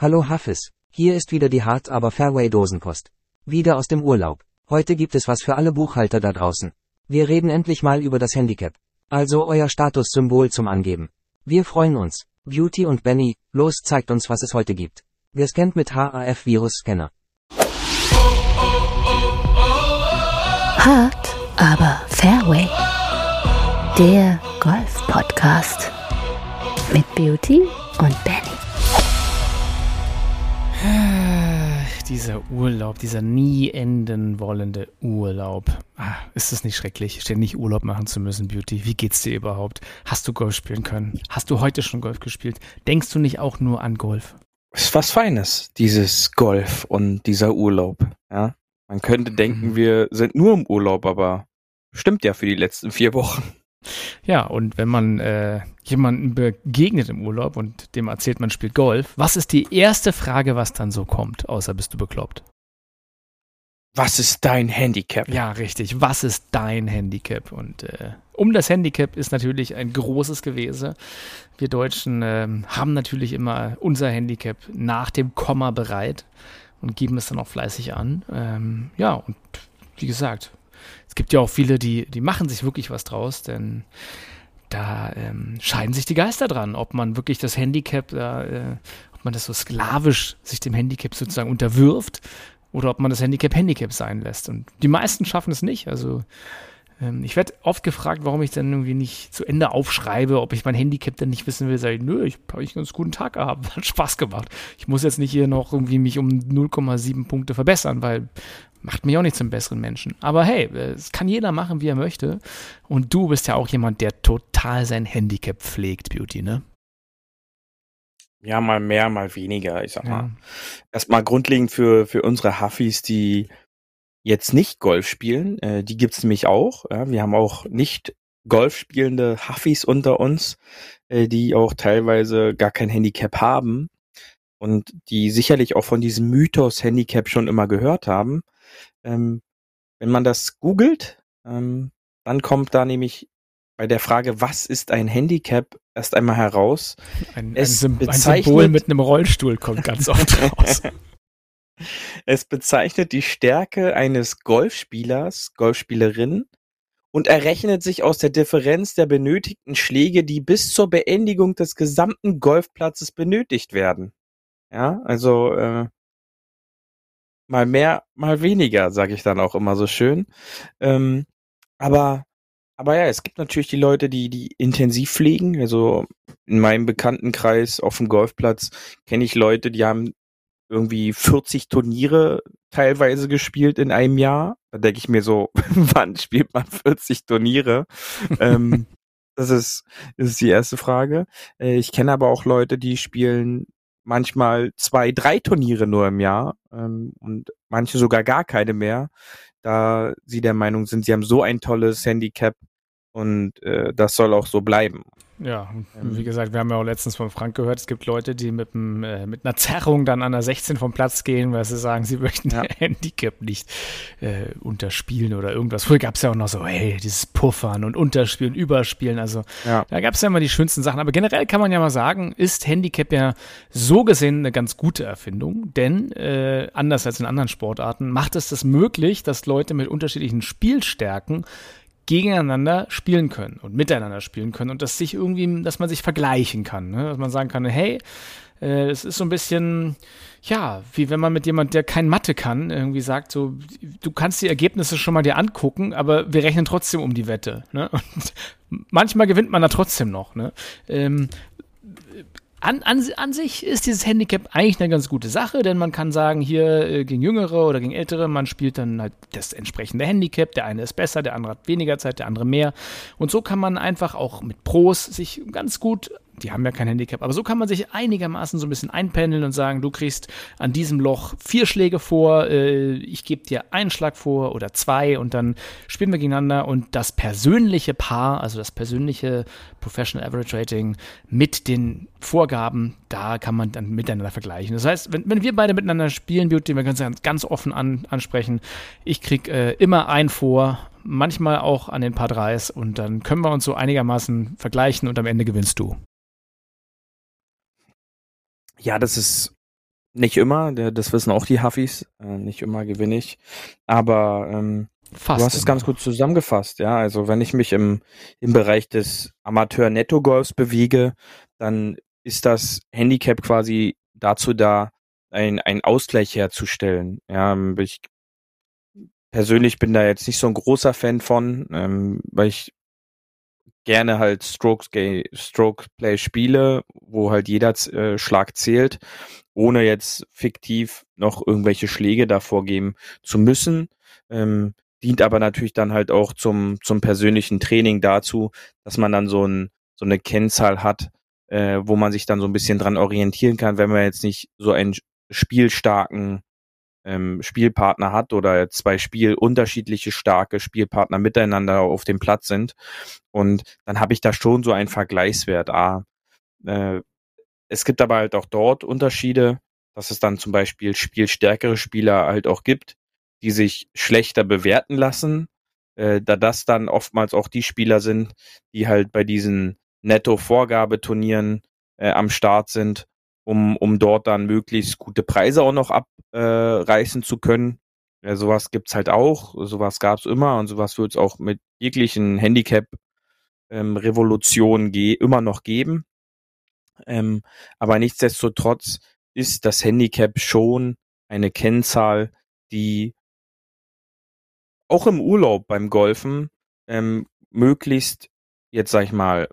Hallo Hafiz, hier ist wieder die Hart aber Fairway Dosenpost. Wieder aus dem Urlaub. Heute gibt es was für alle Buchhalter da draußen. Wir reden endlich mal über das Handicap. Also euer Statussymbol zum Angeben. Wir freuen uns. Beauty und Benny, los zeigt uns was es heute gibt. Wir scannt mit HAF Virus Scanner. Hart, aber Fairway. Der Golf-Podcast. Mit Beauty und Benny. Dieser Urlaub, dieser nie enden wollende Urlaub. Ah, ist es nicht schrecklich, ständig Urlaub machen zu müssen, Beauty? Wie geht's dir überhaupt? Hast du Golf spielen können? Hast du heute schon Golf gespielt? Denkst du nicht auch nur an Golf? Ist was Feines, dieses Golf und dieser Urlaub. Ja, man könnte denken, Mhm. wir sind nur im Urlaub, aber stimmt ja für die letzten vier Wochen. Ja, und wenn man äh, jemanden begegnet im Urlaub und dem erzählt, man spielt Golf, was ist die erste Frage, was dann so kommt, außer bist du bekloppt? Was ist dein Handicap? Ja, richtig. Was ist dein Handicap? Und äh, um das Handicap ist natürlich ein großes Gewese. Wir Deutschen ähm, haben natürlich immer unser Handicap nach dem Komma bereit und geben es dann auch fleißig an. Ähm, ja, und wie gesagt, es gibt ja auch viele, die, die machen sich wirklich was draus, denn da ähm, scheiden sich die Geister dran, ob man wirklich das Handicap, da, äh, ob man das so sklavisch sich dem Handicap sozusagen unterwirft oder ob man das Handicap Handicap sein lässt. Und die meisten schaffen es nicht. Also ich werde oft gefragt, warum ich dann irgendwie nicht zu Ende aufschreibe, ob ich mein Handicap denn nicht wissen will. Sag ich, nö, ich habe einen ganz guten Tag gehabt, hat Spaß gemacht. Ich muss jetzt nicht hier noch irgendwie mich um 0,7 Punkte verbessern, weil macht mich auch nicht zum besseren Menschen. Aber hey, äh, es kann jeder machen, wie er möchte. Und du bist ja auch jemand, der total sein Handicap pflegt, Beauty, ne? Ja, mal mehr, mal weniger. Ich sag Ja. mal, erstmal grundlegend für, für unsere Huffis, die jetzt nicht Golf spielen, äh, die gibt's nämlich auch. Ja, wir haben auch nicht Golf spielende Huffis unter uns, äh, die auch teilweise gar kein Handicap haben und die sicherlich auch von diesem Mythos Handicap schon immer gehört haben. Ähm, wenn man das googelt, ähm, dann kommt da nämlich bei der Frage, was ist ein Handicap, erst einmal heraus, Ein, ein, Es Sym ein Symbol mit einem Rollstuhl kommt ganz oft raus. Es bezeichnet die Stärke eines Golfspielers, Golfspielerin und errechnet sich aus der Differenz der benötigten Schläge, die bis zur Beendigung des gesamten Golfplatzes benötigt werden. Ja, also äh, mal mehr, mal weniger, sage ich dann auch immer so schön. Ähm, aber aber ja, es gibt natürlich die Leute, die die intensiv pflegen. Also in meinem Bekanntenkreis auf dem Golfplatz kenne ich Leute, die haben irgendwie 40 Turniere teilweise gespielt in einem Jahr. Da denke ich mir so, wann spielt man 40 Turniere? ähm, das ist, das ist die erste Frage. Äh, ich kenne aber auch Leute, die spielen manchmal zwei, drei Turniere nur im Jahr ähm, und manche sogar gar keine mehr, da sie der Meinung sind, sie haben so ein tolles Handicap und äh, das soll auch so bleiben. Ja, Ähm. wie gesagt, wir haben ja auch letztens von Frank gehört, es gibt Leute, die mit, einem, äh, mit einer Zerrung dann an der 16 vom Platz gehen, weil sie sagen, sie möchten Ja. Handicap nicht äh, unterspielen oder irgendwas. Früher gab es ja auch noch so, hey, dieses Puffern und Unterspielen, Überspielen, also Ja. da gab es ja immer die schönsten Sachen. Aber generell kann man ja mal sagen, ist Handicap ja so gesehen eine ganz gute Erfindung, denn äh, anders als in anderen Sportarten macht es das möglich, dass Leute mit unterschiedlichen Spielstärken gegeneinander spielen können und miteinander spielen können und dass sich irgendwie, dass man sich vergleichen kann, ne? dass man sagen kann, hey, äh, es ist so ein bisschen, ja, wie wenn man mit jemand, der kein Mathe kann, irgendwie sagt, so, du kannst die Ergebnisse schon mal dir angucken, aber wir rechnen trotzdem um die Wette. Ne? Und manchmal gewinnt man da trotzdem noch. Ne? Ähm, an, an, an sich ist dieses Handicap eigentlich eine ganz gute Sache, denn man kann sagen, hier äh, gegen Jüngere oder gegen Ältere, man spielt dann halt das entsprechende Handicap. Der eine ist besser, der andere hat weniger Zeit, der andere mehr. Und so kann man einfach auch mit Pros sich ganz gut, die haben ja kein Handicap, aber so kann man sich einigermaßen so ein bisschen einpendeln und sagen, du kriegst an diesem Loch vier Schläge vor, äh, ich gebe dir einen Schlag vor oder zwei und dann spielen wir gegeneinander und das persönliche Paar, also das persönliche Professional Average Rating mit den Vorgaben, da kann man dann miteinander vergleichen. Das heißt, wenn, wenn wir beide miteinander spielen, Beauty, wir können es ganz, offen an, ansprechen, ich krieg äh, immer ein vor, manchmal auch an den Paar Dreis und dann können wir uns so einigermaßen vergleichen und am Ende gewinnst du. Ja, das ist Nicht immer, das wissen auch die Huffis. Äh, nicht immer gewinne ich. Aber ähm, Fast du hast es ganz gut zusammengefasst, ja. Also wenn ich mich im, im Bereich des Amateur-Netto-Golfs bewege, dann ist das Handicap quasi dazu da, ein, ein Ausgleich herzustellen. Ja, ich persönlich bin da jetzt nicht so ein großer Fan von, ähm, weil ich gerne halt Strokes Stroke Play spiele, wo halt jeder äh, Schlag zählt, ohne jetzt fiktiv noch irgendwelche Schläge davor geben zu müssen. Ähm, dient aber natürlich dann halt auch zum, zum persönlichen Training dazu, dass man dann so, ein, so eine Kennzahl hat, äh, wo man sich dann so ein bisschen dran orientieren kann, wenn man jetzt nicht so einen spielstarken ähm, Spielpartner hat oder zwei Spiel unterschiedliche starke Spielpartner miteinander auf dem Platz sind. Und dann habe ich da schon so einen Vergleichswert. Ah, äh, es gibt aber halt auch dort Unterschiede, dass es dann zum Beispiel spielstärkere Spieler halt auch gibt, die sich schlechter bewerten lassen, äh, da das dann oftmals auch die Spieler sind, die halt bei diesen Netto-Vorgabeturnieren äh, am Start sind, um, um dort dann möglichst gute Preise auch noch abreißen äh, zu können. Ja, sowas gibt's halt auch, sowas gab's immer und sowas wird es auch mit jeglichen Handicap-Revolutionen ähm, immer noch geben. Ähm, aber nichtsdestotrotz ist das Handicap schon eine Kennzahl, die auch im Urlaub beim Golfen ähm, möglichst, jetzt sag ich mal,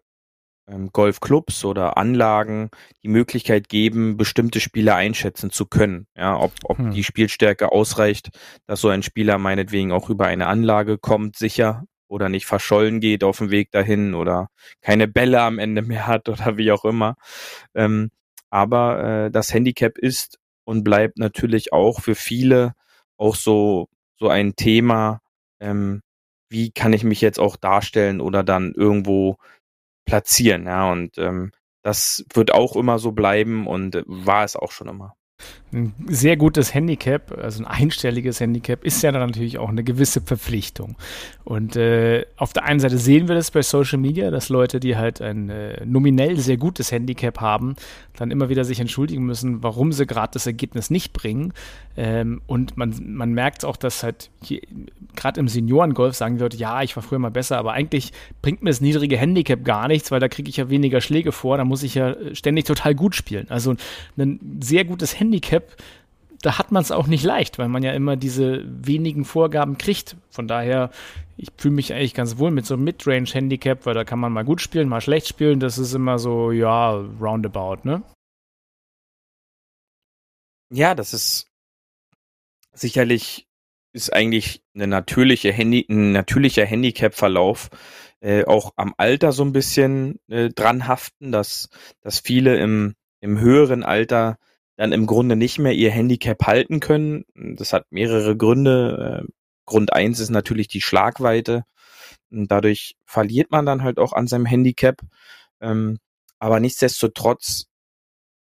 Golfclubs oder Anlagen die Möglichkeit geben, bestimmte Spieler einschätzen zu können. Ja, ob, ob hm. die Spielstärke ausreicht, dass so ein Spieler meinetwegen auch über eine Anlage kommt, sicher oder nicht verschollen geht auf dem Weg dahin oder keine Bälle am Ende mehr hat oder wie auch immer. Ähm, aber äh, das Handicap ist und bleibt natürlich auch für viele auch so so ein Thema, ähm, wie kann ich mich jetzt auch darstellen oder dann irgendwo platzieren, ja, und ähm, das wird auch immer so bleiben und war es auch schon immer ein sehr gutes Handicap, also ein einstelliges Handicap, ist ja dann natürlich auch eine gewisse Verpflichtung. Und äh, auf der einen Seite sehen wir das bei Social Media, dass Leute, die halt ein äh, nominell sehr gutes Handicap haben, dann immer wieder sich entschuldigen müssen, warum sie gerade das Ergebnis nicht bringen. Ähm, und man, man merkt auch, dass halt gerade im Seniorengolf sagen Leute, ja, ich war früher mal besser, aber eigentlich bringt mir das niedrige Handicap gar nichts, weil da kriege ich ja weniger Schläge vor, da muss ich ja ständig total gut spielen. Also ein sehr gutes Handicap da hat man es auch nicht leicht, weil man ja immer diese wenigen Vorgaben kriegt. Von daher, ich fühle mich eigentlich ganz wohl mit so einem Midrange-Handicap, weil da kann man mal gut spielen, mal schlecht spielen. Das ist immer so, ja, roundabout, ne? Ja, das ist sicherlich ist eigentlich eine natürliche Handy, ein natürlicher Handicap-Verlauf äh, auch am Alter so ein bisschen äh, dran haften, dass, dass viele im, im höheren Alter dann im Grunde nicht mehr ihr Handicap halten können. Das hat mehrere Gründe. Äh, Grund eins ist natürlich die Schlagweite. Dadurch verliert man dann halt auch an seinem Handicap. Ähm, aber nichtsdestotrotz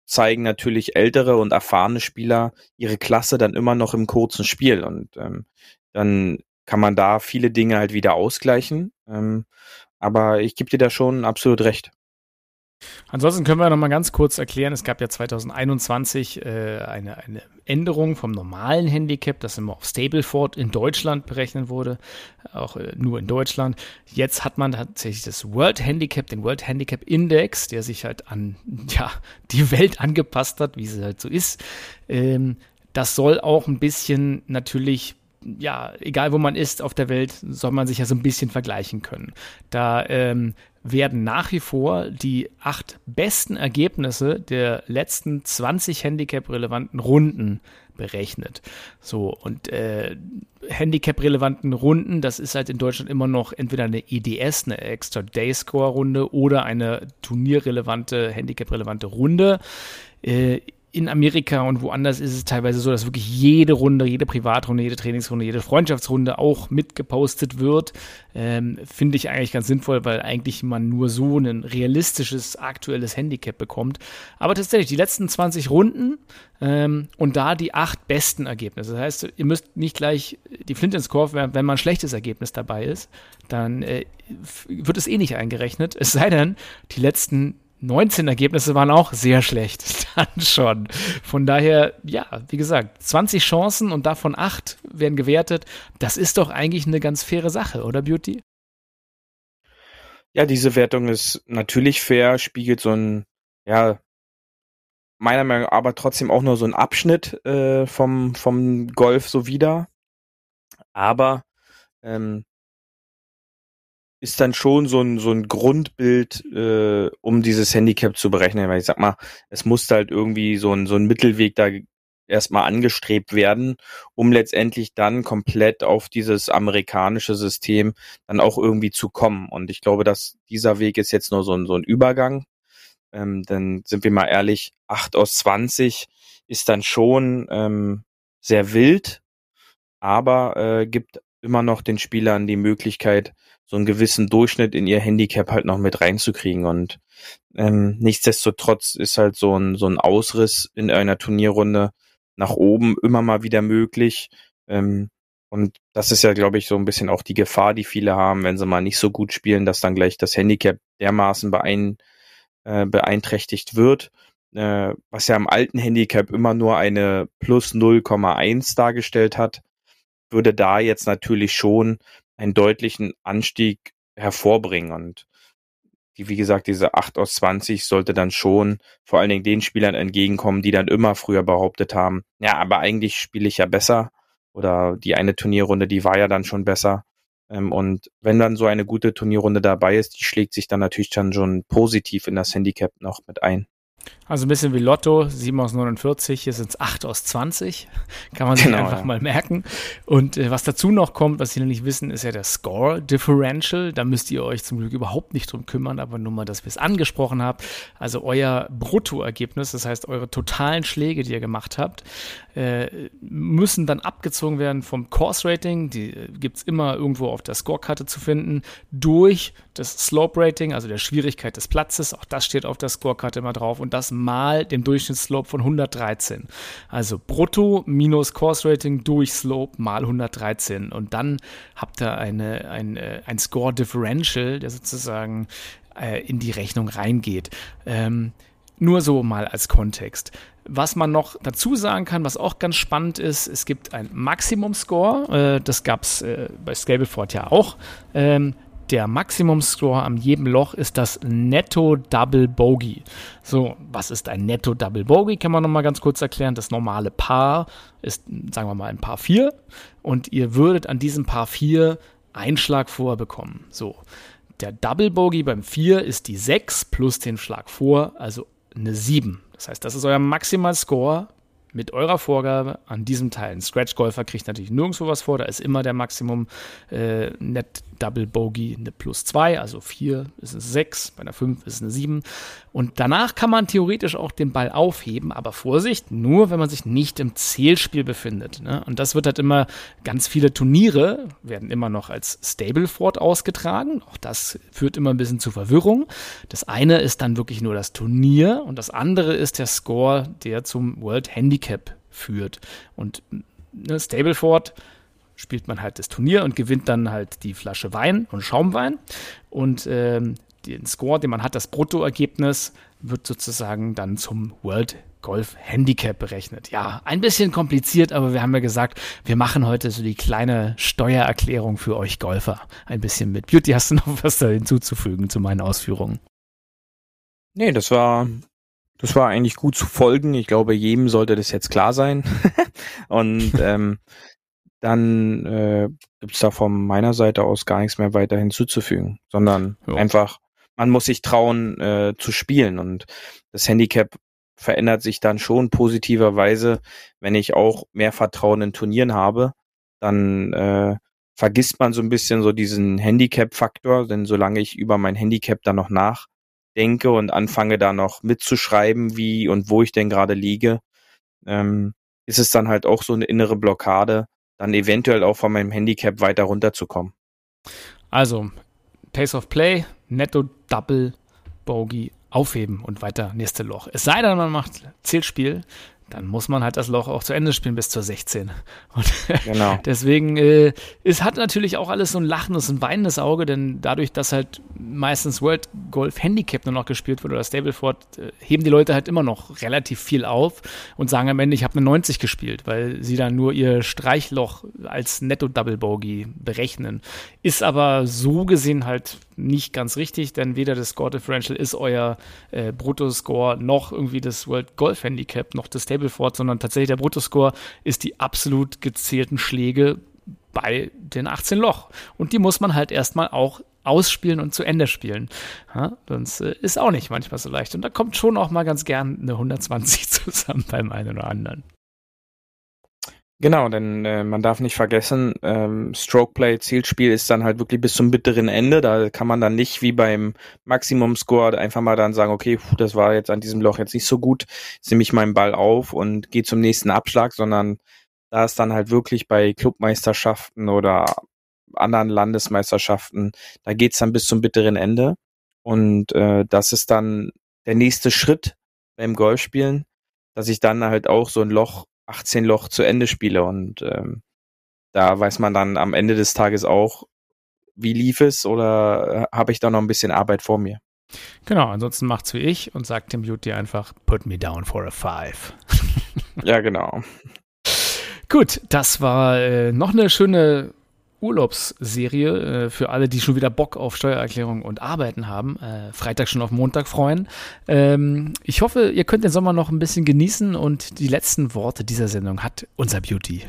zeigen natürlich ältere und erfahrene Spieler ihre Klasse dann immer noch im kurzen Spiel. Und ähm, dann kann man da viele Dinge halt wieder ausgleichen. Ähm, aber ich gebe dir da schon absolut recht. Ansonsten können wir noch mal ganz kurz erklären, es gab ja 2021 äh, eine, eine Änderung vom normalen Handicap, das immer auf Stableford in Deutschland berechnet wurde, auch äh, nur in Deutschland. Jetzt hat man tatsächlich das World Handicap, den World Handicap Index, der sich halt an ja, die Welt angepasst hat, wie sie halt so ist. Ähm, das soll auch ein bisschen natürlich ja, egal wo man ist auf der Welt, soll man sich ja so ein bisschen vergleichen können. Da ähm, werden nach wie vor die acht besten Ergebnisse der letzten 20 Handicap-relevanten Runden berechnet. So, und äh, Handicap-relevanten Runden, das ist halt in Deutschland immer noch entweder eine EDS, eine Extra Day Score-Runde oder eine turnierrelevante, Handicap-relevante Runde. Äh, in Amerika und woanders ist es teilweise so, dass wirklich jede Runde, jede Privatrunde, jede Trainingsrunde, jede Freundschaftsrunde auch mitgepostet wird. Ähm, Finde ich eigentlich ganz sinnvoll, weil eigentlich man nur so ein realistisches, aktuelles Handicap bekommt. Aber tatsächlich, die letzten 20 Runden ähm, und da die acht besten Ergebnisse. Das heißt, ihr müsst nicht gleich die Flint ins Korb werfen, wenn mal ein schlechtes Ergebnis dabei ist, dann äh, wird es eh nicht eingerechnet. Es sei denn, die letzten 19 Ergebnisse waren auch sehr schlecht, dann schon. Von daher, ja, wie gesagt, 20 Chancen und davon 8 werden gewertet. Das ist doch eigentlich eine ganz faire Sache, oder Beauty? Ja, diese Wertung ist natürlich fair, spiegelt so ein, ja, meiner Meinung nach aber trotzdem auch nur so ein Abschnitt äh, vom, vom Golf so wieder. Aber ähm, ist dann schon so ein, so ein Grundbild, äh, um dieses Handicap zu berechnen. Weil ich sag mal, es muss halt irgendwie so ein, so ein Mittelweg da erstmal angestrebt werden, um letztendlich dann komplett auf dieses amerikanische System dann auch irgendwie zu kommen. Und ich glaube, dass dieser Weg ist jetzt nur so ein, so ein Übergang. Ähm, dann sind wir mal ehrlich, acht aus zwanzig ist dann schon ähm, sehr wild, aber äh, gibt immer noch den Spielern die Möglichkeit, so einen gewissen Durchschnitt in ihr Handicap halt noch mit reinzukriegen. Und ähm, nichtsdestotrotz ist halt so ein, so ein Ausriss in einer Turnierrunde nach oben immer mal wieder möglich. Ähm, und das ist ja, glaube ich, so ein bisschen auch die Gefahr, die viele haben, wenn sie mal nicht so gut spielen, dass dann gleich das Handicap dermaßen beein, äh, beeinträchtigt wird. Äh, was ja im alten Handicap immer nur eine plus 0,1 dargestellt hat, würde da jetzt natürlich schon einen deutlichen Anstieg hervorbringen. Und die, wie gesagt, diese 8 aus 20 sollte dann schon vor allen Dingen den Spielern entgegenkommen, die dann immer früher behauptet haben, ja, aber eigentlich spiele ich ja besser. Oder die eine Turnierrunde, die war ja dann schon besser. Ähm, und wenn dann so eine gute Turnierrunde dabei ist, die schlägt sich dann natürlich dann schon positiv in das Handicap noch mit ein. Also ein bisschen wie Lotto, 7 aus 49, hier sind es 8 aus 20. Kann man sich genau, einfach ja. mal merken. Und äh, was dazu noch kommt, was Sie noch nicht wissen, ist ja der Score Differential. Da müsst ihr euch zum Glück überhaupt nicht drum kümmern, aber nur mal, dass wir es angesprochen haben. Also euer Bruttoergebnis, das heißt eure totalen Schläge, die ihr gemacht habt, äh, müssen dann abgezogen werden vom Course Rating. Die äh, gibt es immer irgendwo auf der Scorekarte zu finden, durch das Slope Rating, also der Schwierigkeit des Platzes. Auch das steht auf der Scorekarte immer drauf. Und das mal dem Durchschnittsslope von 113. Also brutto minus Course Rating durch Slope mal 113. Und dann habt ihr eine, ein, äh, ein Score Differential, der sozusagen äh, in die Rechnung reingeht. Ähm, nur so mal als Kontext. Was man noch dazu sagen kann, was auch ganz spannend ist, es gibt ein Maximum-Score, äh, das gab es äh, bei Scableford ja auch. Ähm, der Maximum-Score an jedem Loch ist das Netto Double Bogey. So, was ist ein Netto Double Bogey? Kann man nochmal ganz kurz erklären. Das normale Paar ist, sagen wir mal, ein Paar 4 und ihr würdet an diesem Paar 4 Einschlag vorbekommen. So, der Double Bogey beim 4 ist die 6 plus den Schlag vor, also eine 7. Das heißt, das ist euer Maximal Score mit eurer Vorgabe an diesem Teil. Ein Scratch-Golfer kriegt natürlich nirgendwo was vor, da ist immer der Maximum äh, Net Double Bogey eine plus 2, also 4 ist es 6, bei einer 5 ist es eine 7. Und danach kann man theoretisch auch den Ball aufheben, aber Vorsicht, nur wenn man sich nicht im Zählspiel befindet. Ne? Und das wird halt immer, ganz viele Turniere werden immer noch als Stableford ausgetragen. Auch das führt immer ein bisschen zu Verwirrung. Das eine ist dann wirklich nur das Turnier und das andere ist der Score, der zum World Handicap führt. Und ne, Stableford spielt man halt das Turnier und gewinnt dann halt die Flasche Wein und Schaumwein. Und ähm, den Score, den man hat, das Bruttoergebnis, wird sozusagen dann zum World Golf Handicap berechnet. Ja, ein bisschen kompliziert, aber wir haben ja gesagt, wir machen heute so die kleine Steuererklärung für euch Golfer. Ein bisschen mit. Beauty, hast du noch was da hinzuzufügen zu meinen Ausführungen? Nee, das war, das war eigentlich gut zu folgen. Ich glaube, jedem sollte das jetzt klar sein. Und ähm, dann äh, gibt es da von meiner Seite aus gar nichts mehr weiter hinzuzufügen, sondern jo. einfach, man muss sich trauen äh, zu spielen. Und das Handicap verändert sich dann schon positiverweise, wenn ich auch mehr Vertrauen in Turnieren habe, dann äh, vergisst man so ein bisschen so diesen Handicap-Faktor, denn solange ich über mein Handicap dann noch nachdenke und anfange da noch mitzuschreiben, wie und wo ich denn gerade liege, ähm, ist es dann halt auch so eine innere Blockade, dann eventuell auch von meinem Handicap weiter runterzukommen. Also, Pace of Play, Netto Double Bogey aufheben und weiter nächste Loch. Es sei denn, man macht Zählspiel, dann muss man halt das Loch auch zu Ende spielen bis zur 16. Und genau. deswegen, äh, es hat natürlich auch alles so ein lachendes und weinendes Auge, denn dadurch, dass halt meistens World Golf Handicap nur noch gespielt wird oder Stableford, äh, heben die Leute halt immer noch relativ viel auf und sagen am Ende, ich habe eine 90 gespielt, weil sie dann nur ihr Streichloch als Netto-Double Bogey berechnen. Ist aber so gesehen halt nicht ganz richtig, denn weder das Score Differential ist euer äh, Bruttoscore noch irgendwie das World Golf Handicap noch das Stableford, sondern tatsächlich der Bruttoscore ist die absolut gezählten Schläge bei den 18 Loch. Und die muss man halt erstmal auch ausspielen und zu Ende spielen. Ja, sonst äh, ist auch nicht manchmal so leicht. Und da kommt schon auch mal ganz gern eine 120 zusammen beim einen oder anderen. Genau, denn äh, man darf nicht vergessen, ähm, Strokeplay, Zielspiel ist dann halt wirklich bis zum bitteren Ende. Da kann man dann nicht wie beim Maximum Score einfach mal dann sagen, okay, puh, das war jetzt an diesem Loch jetzt nicht so gut, nehme ich meinen Ball auf und gehe zum nächsten Abschlag, sondern da ist dann halt wirklich bei Clubmeisterschaften oder anderen Landesmeisterschaften, da geht's dann bis zum bitteren Ende. Und äh, das ist dann der nächste Schritt beim Golfspielen, dass ich dann halt auch so ein Loch 18 Loch zu Ende spiele und ähm, da weiß man dann am Ende des Tages auch, wie lief es oder äh, habe ich da noch ein bisschen Arbeit vor mir. Genau, ansonsten macht's wie ich und sagt dem Beauty einfach, put me down for a five. ja, genau. Gut, das war äh, noch eine schöne Urlaubsserie äh, für alle, die schon wieder Bock auf Steuererklärung und Arbeiten haben. Äh, Freitag schon auf Montag freuen. Ähm, ich hoffe, ihr könnt den Sommer noch ein bisschen genießen und die letzten Worte dieser Sendung hat unser Beauty.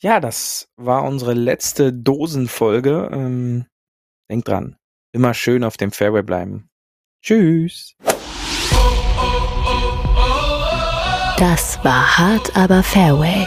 Ja, das war unsere letzte Dosenfolge. Ähm, denkt dran, immer schön auf dem Fairway bleiben. Tschüss. Das war hart, aber Fairway.